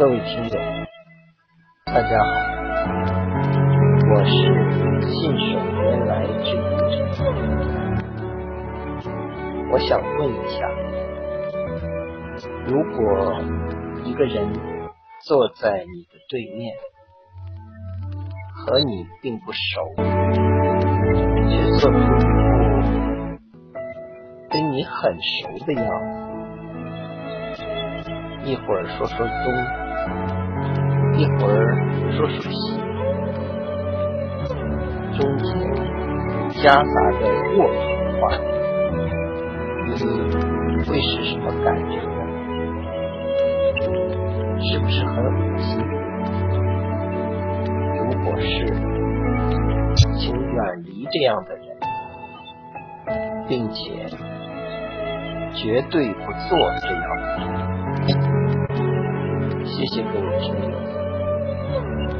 各位听友，大家好，我是信手拈来之语者。我想问一下，如果一个人坐在你的对面，和你并不熟，却做出跟你很熟的样子，一会儿说说东，儿说说西，中间夹杂着卧谈话，你会是什么感觉呢？是不是很恶心？如果是，请远离这样的人，并且绝对不做这样的事。谢谢各位听友。Oh!